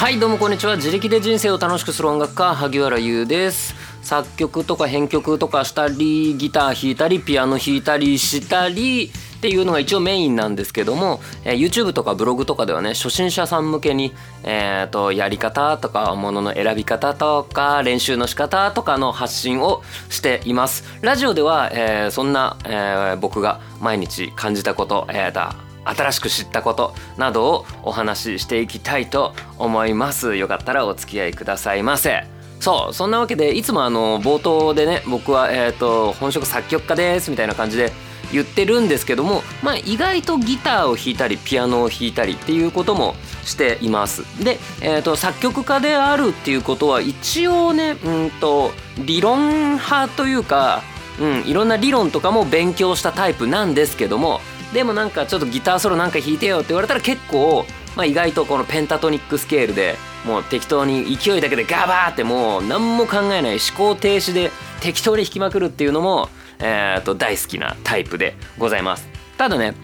はいどうもこんにちは。自力で人生を楽しくする音楽家萩原優です。作曲とか編曲とかしたりギター弾いたりピアノ弾いたりしたりっていうのが一応メインなんですけども、えー、YouTube とかブログとかではね初心者さん向けに、えーと、やり方とかものの選び方とか練習の仕方とかの発信をしています。ラジオでは、えー、そんな、えー、僕が毎日感じたこと、えー、新しく知ったことなどをお話ししていきたいと思いますよかったらお付き合いくださいませそうそんなわけでいつもあの冒頭でね僕は、えーと、本職作曲家ですみたいな感じで言ってるんですけども、まあ、意外とギターを弾いたりピアノを弾いたりっていうこともしています。で、えーと、作曲家であるっていうことは一応ねうんと理論派というか、うん、いろんな理論とかも勉強したタイプなんですけどもでもなんかちょっとギターソロなんか弾いてよって言われたら結構、まあ、意外とこのペンタトニックスケールでもう適当に勢いだけでガバーってもう何も考えない思考停止で適当に弾きまくるっていうのも、えー、と大好きなタイプでございます。ただね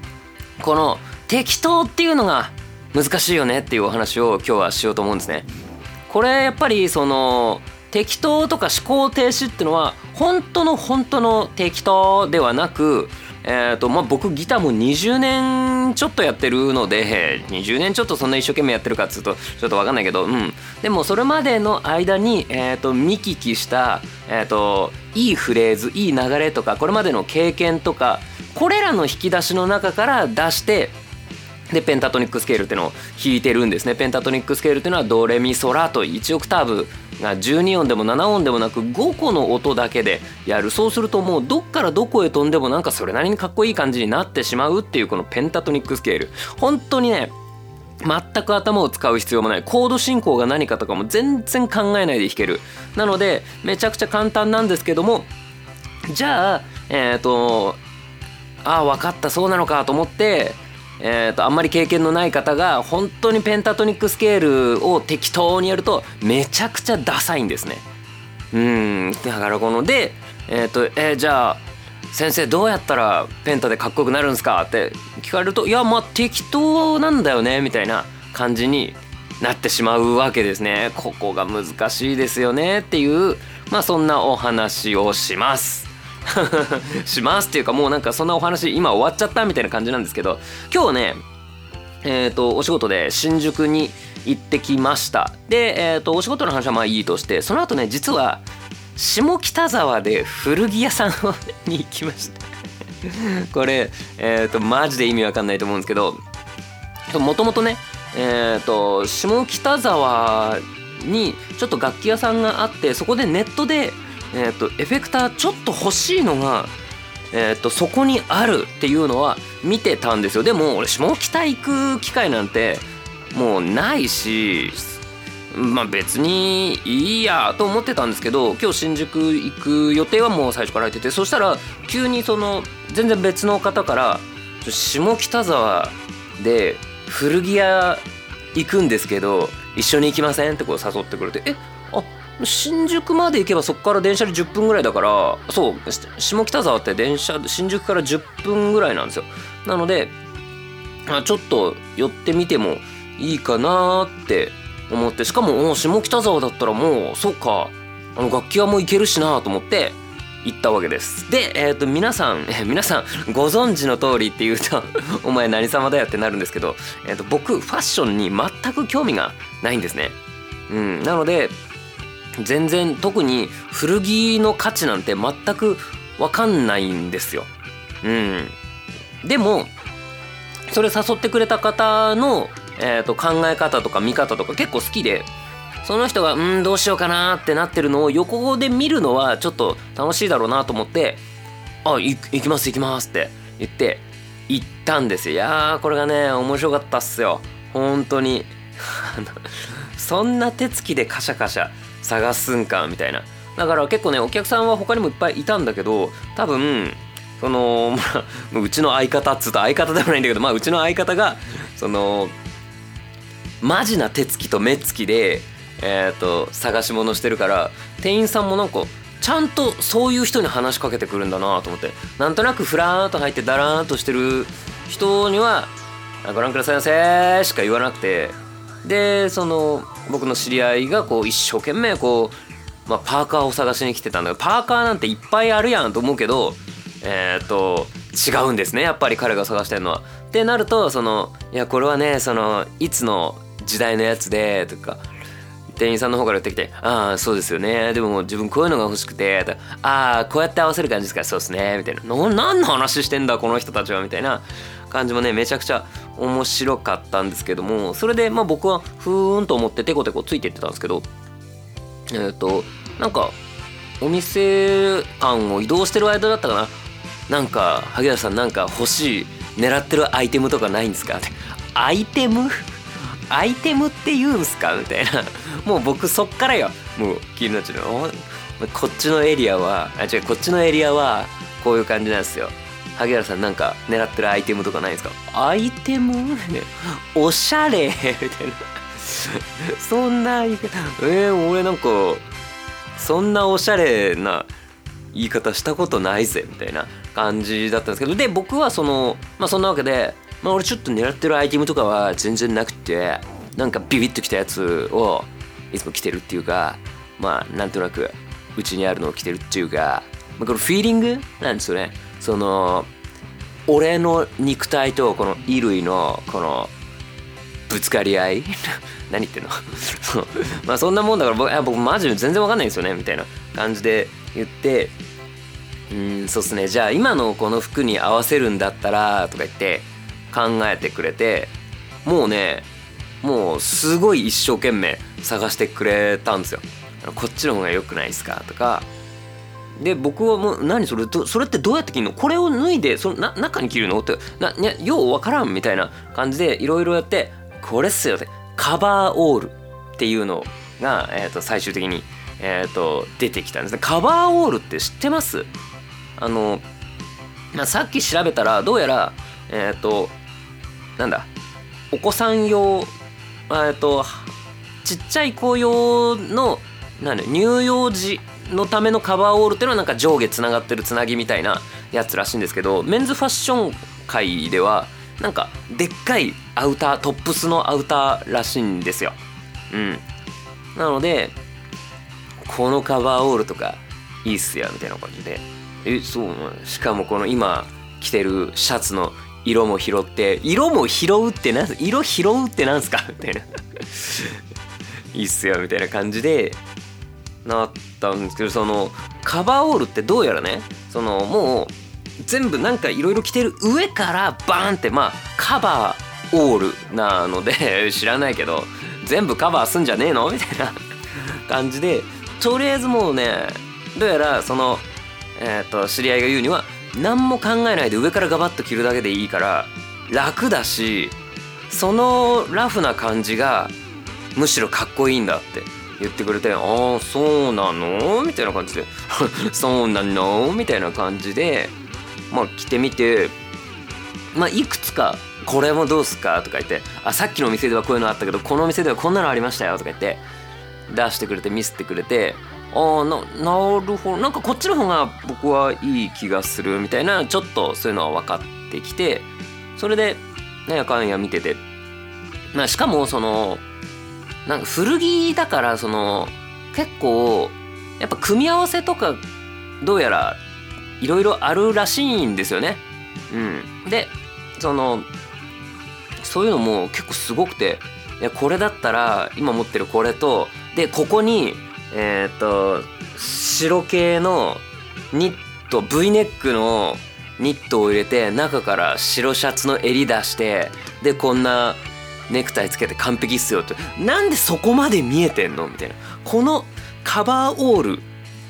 この適当っていうのが難しいよねっていうお話を今日はしようと思うんですね。これやっぱりその適当とか思考停止っていうのは本当の本当の適当ではなくえーとまあ、僕ギターも20年ちょっとやってるので20年ちょっとそんな一生懸命やってるかっつうとちょっと分かんないけど、うん、でもそれまでの間に、えーと、見聞きした、えーと、いいフレーズいい流れとかこれまでの経験とかこれらの引き出しの中から出してでペンタトニックスケールっていうのを弾いてるんですね。ペンタトニックスケールっていうのはドレミソラと1オクターブが12音でも7音でもなく5個の音だけでやる。そうするともうどっからどこへ飛んでもなんかそれなりにかっこいい感じになってしまうっていうこのペンタトニックスケール。本当にね全く頭を使う必要もない。コード進行が何かとかも全然考えないで弾ける。なのでめちゃくちゃ簡単なんですけどもじゃあえっ、ー、とああ分かったそうなのかと思ってえーと、あんまり経験のない方が本当にペンタトニックスケールを適当にやるとめちゃくちゃダサいんですね。うんだからこので、えーとえー、じゃあ先生どうやったらペンタでかっこよくなるんですかって聞かれるといやまあ適当なんだよねみたいな感じになってしまうわけですね。ここが難しいですよねっていうまあそんなお話をします。しますっていうかもうなんかそんなお話今終わっちゃったみたいな感じなんですけど今日ねえっ、ー、とお仕事で新宿に行ってきました。で、えーと、お仕事の話はまあいいとしてその後ね実は下北沢で古着屋さんに行きました。これえっ、ー、とマジで意味わかんないと思うんですけどもともとねえっ、と下北沢にちょっと楽器屋さんがあってそこでネットでえーと、エフェクターちょっと欲しいのが、えーと、そこにあるっていうのは見てたんですよでも俺下北行く機会なんてもうないしまあ別にいいやと思ってたんですけど今日新宿行く予定はもう最初から入っててそしたら急にその全然別の方から「下北沢で古着屋行くんですけど一緒に行きません?」ってこう誘ってくれて「えあ新宿まで行けばそこから電車で10分ぐらいだからそう下北沢って電車新宿から10分ぐらいなんですよ。なのでちょっと寄ってみてもいいかなって思ってしかも下北沢だったらもうそうかあの楽器屋も行けるしなと思って行ったわけです。で、えーと、皆さん皆さんご存知の通りって言うと お前何様だよってなるんですけど、えーと僕ファッションに全く興味がないんですね。うんなので全然特に古着の価値なんて全く分かんないんですよ。うん、でもそれ誘ってくれた方の、えーと、考え方とか見方とか結構好きでその人がうんどうしようかなってなってるのを横で見るのはちょっと楽しいだろうなと思って「あ行きます行きます」って言って行ったんですよ。いやーこれがね面白かったっすよ本当に。そんな手つきでカシャカシャ探すんかみたいな。だから結構ねお客さんは他にもいっぱいいたんだけど多分その、まあ、うちの相方っつうと相方でもないんだけど、まあ、うちの相方がそのマジな手つきと目つきで、えーと、探し物してるから店員さんもなんかちゃんとそういう人に話しかけてくるんだなと思って。なんとなくふらーっと入ってだらーんとしてる人には「ご覧くださいませ」しか言わなくて。でその僕の知り合いがこう一生懸命こう、まあ、パーカーを探しに来てたんだけどパーカーなんていっぱいあるやんと思うけどえー、っと違うんですね。やっぱり彼が探してるのは。ってなるとそのいやこれはねそのいつの時代のやつでとか店員さんの方から言ってきて「ああそうですよね。でも自分こういうのが欲しくて」とああこうやって合わせる感じですか。そうですね」みたいな「何の話してんだこの人たちは」みたいな。感じもねめちゃくちゃ面白かったんですけどもそれでまあ僕はふーんと思ってテコテコついていってたんですけどえっ、ー、となんかお店間を移動してる間だったかな？なんか萩原さんなんか欲しい狙ってるアイテムとかないんですか？ってアイテム？アイテムって言うんすか？みたいな。もう僕そっからよ。もう気になっちゃうこっちのエリアはあ違うこっちのエリアはこういう感じなんですよ。萩原さんなんか狙ってるアイテムとかないですか？アイテム？おしゃれ！みたいな。そんな言い方。えー、俺なんかそんなおしゃれな言い方したことないぜ。みたいな感じだったんですけど。で僕はそのまあそんなわけでまあ俺ちょっと狙ってるアイテムとかは全然なくてなんかビビッときたやつをいつも着てるっていうかまあなんとなくうちにあるのを着てるっていうか、まあ、これフィーリングなんですよね。その俺の肉体とこの衣類のこのぶつかり合い？何言ってんの？まあそんなもんだから僕僕マジで全然わかんないんですよね？みたいな感じで言ってうんそうっすね。じゃあ今のこの服に合わせるんだったらとか言って考えてくれてもうねもうすごい一生懸命探してくれたんですよ。こっちの方が良くないですか？とかで僕はもう何それそれってどうやって着るの？これを脱いでそのな中に着るの？ってなよう分からんみたいな感じでいろいろやってこれっすよってカバーオールっていうのが、えー、と最終的に、えー、と出てきたんです。ねカバーオールって知ってます？あの、まあ、さっき調べたらどうやらえっ、ー、となんだ？お子さん用えっとちっちゃい子用のなん乳幼児のためのカバーオールっていうのはなんか上下つながってるつなぎみたいなやつらしいんですけどメンズファッション界ではなんかでっかいアウタートップスのアウターらしいんですよ。うん、なのでこのカバーオールとかいいっすよみたいな感じで。えそうしかもこの今着てるシャツの色も拾って色も拾うって何色拾うってなんすかみたいな。いいっすよみたいな感じでなったんですけどそのカバーオールってどうやらねそのもう全部なんかいろいろ着てる上からバーンってまあカバーオールなので 知らないけど全部カバーすんじゃねえの？みたいな 感じでとりあえずもうねどうやらそのえっ、ー、と知り合いが言うには何も考えないで上からガバッと着るだけでいいから楽だしそのラフな感じがむしろかっこいいんだって。言ってくれて「ああそうなの?」みたいな感じで「そうなの?」みたいな感じでまあ着てみてまあいくつか「これもどうすか?」とか言って「あさっきのお店ではこういうのあったけどこのお店ではこんなのありましたよ」とか言って出してくれて見せてくれてああななるほどなんかこっちの方が僕はいい気がするみたいなちょっとそういうのは分かってきてそれでなんやかんや見てて、まあ、しかもそのなんか古着だからその結構やっぱ組み合わせとかどうやらいろいろあるらしいんですよね。うん、でそのそういうのも結構すごくていやこれだったら今持ってるこれとでここにえっ、と白系のニット V ネックのニットを入れて中から白シャツの襟出してでこんなネクタイつけて完璧っすよって。なんでそこまで見えてんのみたいな。このカバーオールっ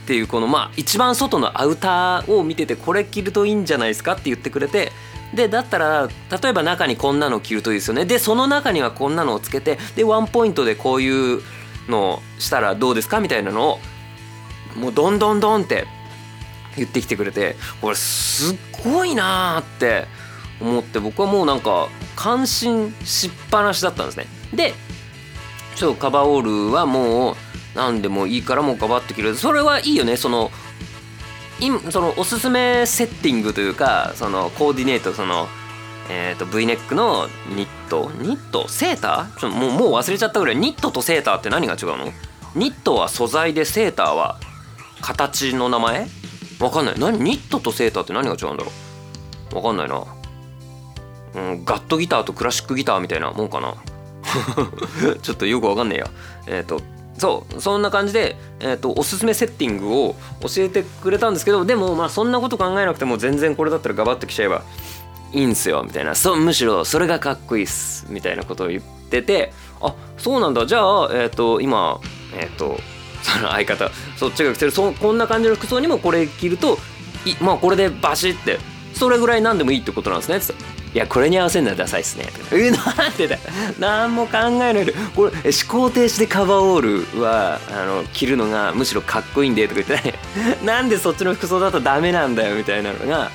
ていうこのまあ一番外のアウターを見ててこれ着るといいんじゃないですかって言ってくれて。でだったら例えば中にこんなの着るといいですよね。でその中にはこんなのをつけてでワンポイントでこういうのしたらどうですかみたいなのをもうどんどんどんって言ってきてくれて。これすっごいなーって。思って僕はもうなんか感心しっぱなしだったんですね。でちょっとカバーオールはもう何でもいいからもうガバッと切るそれはいいよね。そのそのおすすめセッティングというかそのコーディネートそのえー、と V ネックのニットニット？セーター？ちょもうもう忘れちゃったぐらい。ニットとセーターって何が違うの？ニットは素材でセーターは形の名前？わかんない。何？ニットとセーターって何が違うんだろう？わかんないな。うんガットギターとクラシックギターみたいなもんかな。ちょっとよくわかんねえや。えっ、ー、とそうそんな感じで、えーと、おすすめセッティングを教えてくれたんですけどでもまあそんなこと考えなくても全然これだったらガバッときちゃえばいいんすよみたいな。そむしろそれがかっこいいっすみたいなことを言っててあそうなんだ。じゃあ、えーと、今えっ、ー、とその相方そっちが着てる。そこんな感じの服装にもこれ着るといまあこれでバシってそれぐらい何でもいいってことなんですね。っていやこれに合わせるのはダサいっすね」えなんでだ何も考えないで。これ思考停止でカバーオールはあの着るのがむしろかっこいいんでとか言ってね なんでそっちの服装だとダメなんだよみたいなのが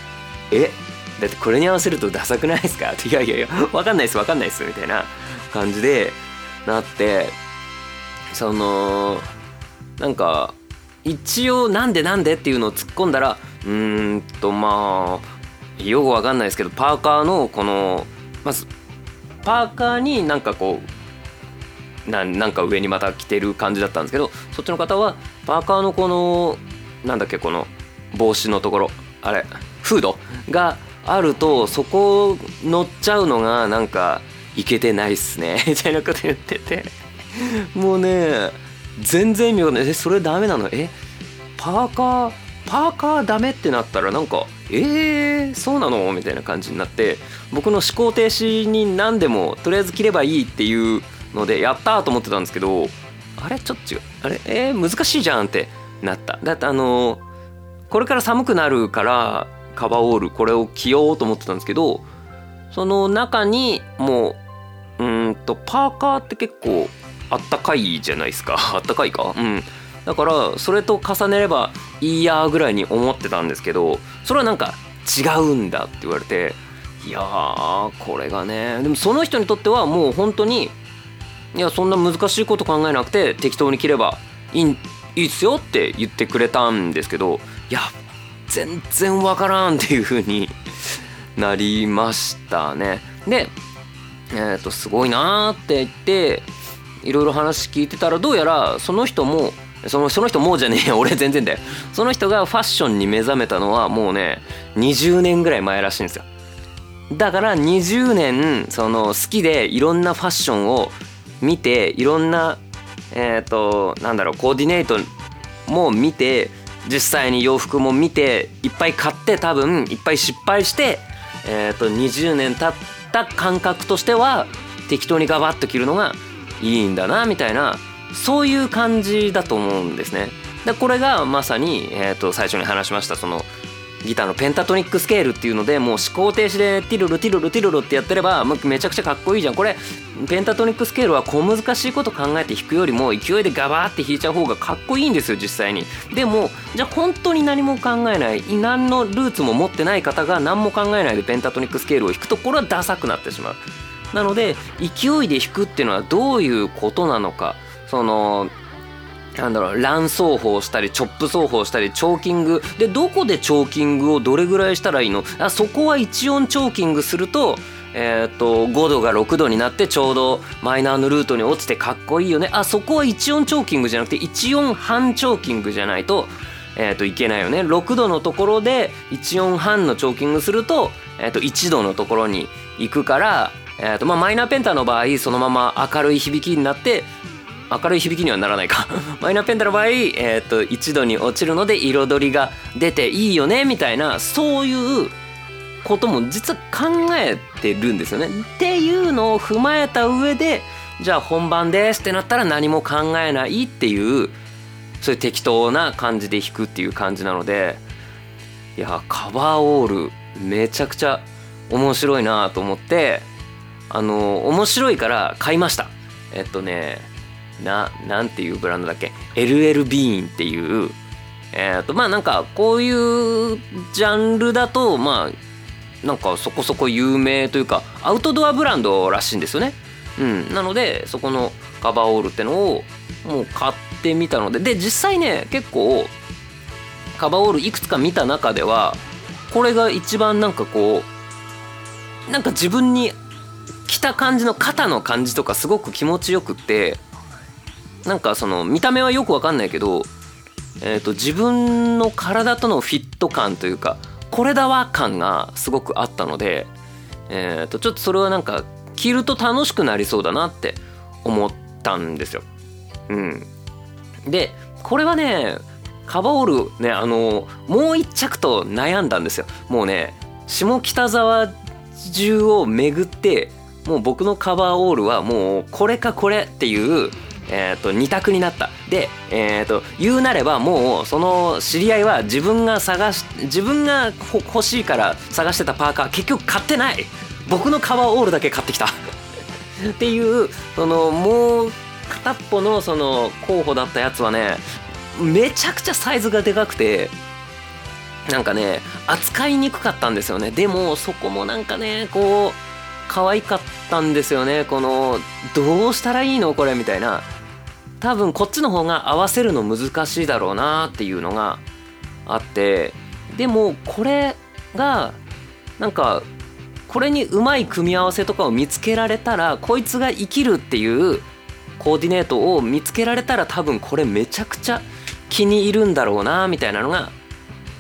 えだってこれに合わせるとダサくないですか？っていやいやいや分かんないっす分かんないっすみたいな感じでなってそのなんか一応なんでなんでっていうのを突っ込んだらうーんとまあよくわかんないですけどパーカーのこのまずパーカーになんかこうなんか上にまた着てる感じだったんですけどそっちの方はパーカーのこのなんだっけこの帽子のところあれフードがあるとそこ乗っちゃうのがなんかいけてないっすね みたいなこと言ってて。もうね全然意味がない。えそれダメなの？えパーカーパーカーダメってなったらなんかえー、そうなの？みたいな感じになって僕の思考停止に何でもとりあえず切ればいいっていうのでやったと思ってたんですけどあれ？ちょっと違う。あれ？えー、難しいじゃんってなった。だってあのこれから寒くなるからカバーオールこれを着ようと思ってたんですけどその中にもううんとパーカーって結構あったかいじゃないですか。あったかいか？うん。だからそれと重ねればいいやぐらいに思ってたんですけどそれはなんか違うんだって言われていやーこれがねでもその人にとってはもう本当にいやそんな難しいこと考えなくて適当に切ればいいいいっすよって言ってくれたんですけどいや全然わからんっていう風に なりましたね。でえっ、ー、とすごいなーって言っていろいろ話聞いてたらどうやらその人もそのその人もうじゃねえよ。俺全然だよ。その人がファッションに目覚めたのはもうね20年ぐらい前らしいんですよ。だから20年その好きでいろんなファッションを見ていろんなえっ、ー、となんだろうコーディネートも見て実際に洋服も見ていっぱい買って多分いっぱい失敗してえっ、ー、と20年経った感覚としては適当にガバッと着るのがいいんだなみたいなそういう感じだと思うんですね。でこれがまさに、えー、と最初に話しましたそのギターのペンタトニックスケールっていうのでもう思考停止でティルルティルルティルルってやってればめちゃくちゃかっこいいじゃん。これペンタトニックスケールは小難しいこと考えて弾くよりも勢いでガバーって弾いちゃう方がかっこいいんですよ実際に。でもじゃあ本当に何も考えない何のルーツも持ってない方が何も考えないでペンタトニックスケールを弾くとこれはダサくなってしまう。なので勢いで弾くっていうのはどういうことなのか。そのなんだろう乱奏法したりチョップ奏法したりチョーキング。でどこでチョーキングをどれぐらいしたらいいの？あそこは1音チョーキングするとえー、と5度が6度になってちょうどマイナーのルートに落ちてかっこいいよね。あそこは1音チョーキングじゃなくて1音半チョーキングじゃないと,、えー、といけないよね。6度のところで1音半のチョーキングすると,、えー、と1度のところに行くから、えーとまあ、マイナーペンタの場合そのまま明るい響きになって明るい響きにはならないか マイナーペンタの場合、えー、と1度に落ちるので彩りが出ていいよねみたいなそういうことも実は考えてるんですよね。っていうのを踏まえた上でじゃあ本番ですってなったら何も考えないっていうそういう適当な感じで弾くっていう感じなのでいやカバーオールめちゃくちゃ面白いなと思ってあの面白いから買いましたえっとねななんていうブランドだっけ？LL ビーンっていうえっ、ー、とまあなんかこういうジャンルだとまあなんかそこそこ有名というかアウトドアブランドらしいんですよね。うん、なのでそこのカバーオールってのをもう買ってみたのでで実際ね結構カバーオールいくつか見た中ではこれが一番なんかこうなんか自分に着た感じの肩の感じとかすごく気持ちよくってなんかその見た目はよくわかんないけど、えー、と自分の体とのフィット感というかこれだわ感がすごくあったので、えー、とちょっとそれはなんか着ると楽しくなりそうだなって思ったんですよ。うん、でこれはねカバーオールねあのもう一着と悩んだんですよ。もうね下北沢中を巡ってもう僕のカバーオールはもうこれかこれっていうえー、と2択になった。で、えー、と言うなればもうその知り合いは自分が探し自分が欲しいから探してたパーカー結局買ってない。僕のカバーオールだけ買ってきた。っていうそのもう片っぽのその候補だったやつはねめちゃくちゃサイズがでかくてなんかね扱いにくかったんですよね。でもそこもなんかねこう可愛かったんですよね。このどうしたらいいの？これみたいな。多分こっちの方が合わせるの難しいだろうなっていうのがあって。でもこれがなんかこれにうまい組み合わせとかを見つけられたらこいつが生きるっていうコーディネートを見つけられたら多分これめちゃくちゃ気に入るんだろうなみたいなのが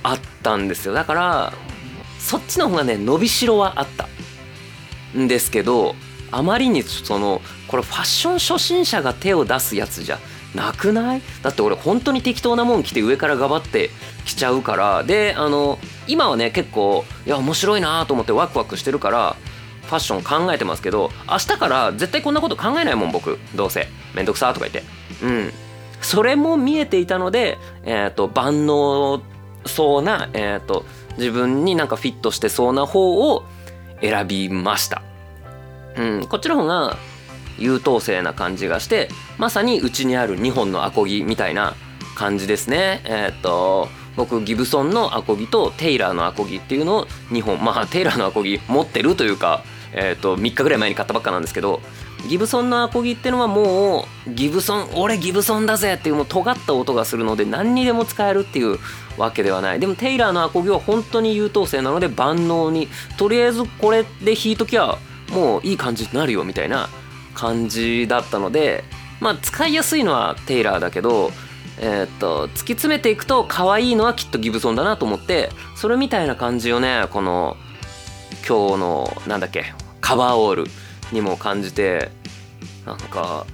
あったんですよ。だからそっちの方がね伸びしろはあった。んですけどあまりにそのこれファッション初心者が手を出すやつじゃなくない？だって俺本当に適当なもん着て上からがばってきちゃうから。であの今はね結構いや面白いなと思ってワクワクしてるからファッション考えてますけど明日から絶対こんなこと考えないもん僕。どうせ。めんどくさとか言って。うん。それも見えていたのでえっ、ー、と万能そうなえっ、ー、と自分になんかフィットしてそうな方を選びました。うん、こっちの方が優等生な感じがしてまさにうちにある2本のアコギみたいな感じですね。えー、っと僕ギブソンのアコギとテイラーのアコギっていうのを2本まあテイラーのアコギ持ってるというか、えー、っと3日ぐらい前に買ったばっかなんですけどギブソンのアコギってのはもうギブソン俺ギブソンだぜっていうもう尖った音がするので何にでも使えるっていうわけではない。でもテイラーのアコギは本当に優等生なので万能に。とりあえずこれで弾いときゃもういい感じになるよみたいな感じだったのでまあ使いやすいのはテイラーだけどえー、っと突き詰めていくと可愛いのはきっとギブソンだなと思ってそれみたいな感じをねこの今日のなんだっけカバーオールにも感じてなんか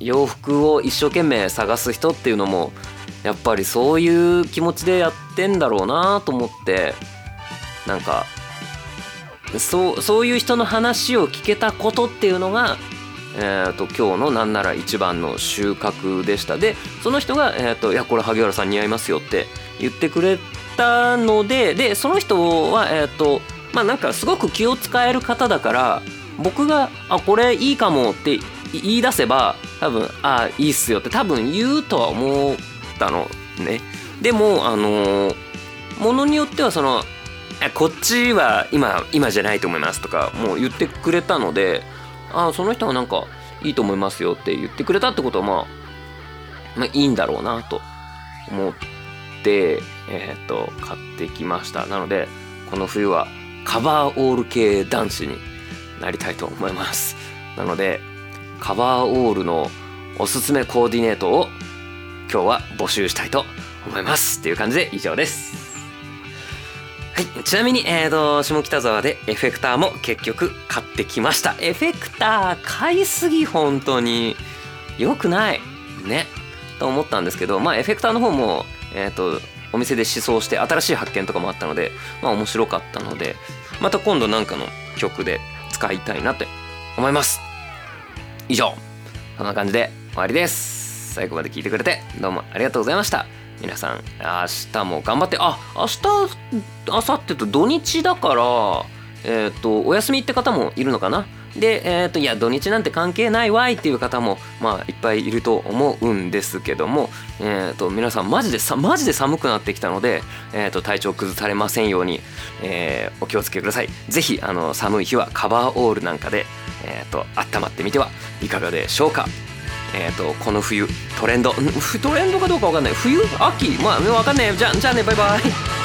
洋服を一生懸命探す人っていうのもやっぱりそういう気持ちでやってんだろうなと思ってなんかそうそういう人の話を聞けたことっていうのが、えーと、今日のなんなら一番の収穫でした。でその人が、えーと「いやこれ萩原さん似合いますよ」って言ってくれたのででその人はえっ、ー、とまあなんかすごく気を使える方だから僕が「あこれいいかも」って言い出せば多分「あいいっすよ」って多分言うとは思うったの。ね。でもあのものによってはそのこっちは今今じゃないと思いますとかもう言ってくれたのでああその人はなんかいいと思いますよって言ってくれたってことはまあ、まあ、いいんだろうなと思ってえっ、と買ってきました。なのでこの冬はカバーオール系男子になりたいと思います。なのでカバーオールのおすすめコーディネートを今日は募集したいと思います。っていう感じで以上です。はい、ちなみに、えーと、下北沢でエフェクターも結局買ってきました。エフェクター買いすぎ本当に良くない。ね。と思ったんですけどまあエフェクターの方もえっ、ー、とお店で試奏して新しい発見とかもあったのでまあ面白かったのでまた今度なんかの曲で使いたいなって思います。以上。そんな感じで終わりです。最後まで聞いてくれてどうもありがとうございました皆さん明日も頑張ってあ明日明後日と土日だからえっ、ー、とお休みって方もいるのかな？で、えっ、ー、といや土日なんて関係ないわいっていう方もまあいっぱいいると思うんですけども、えっ、ー、と皆さんマジでさマジで寒くなってきたので、えっと体調崩されませんように、えお気をつけください。ぜひあの寒い日はカバーオールなんかで、えっと温まってみてはいかがでしょうか。えーと、この冬トレンド トレンドかどうか分かんない。冬？秋？まあ分かんない。じゃじゃあねバイバイ。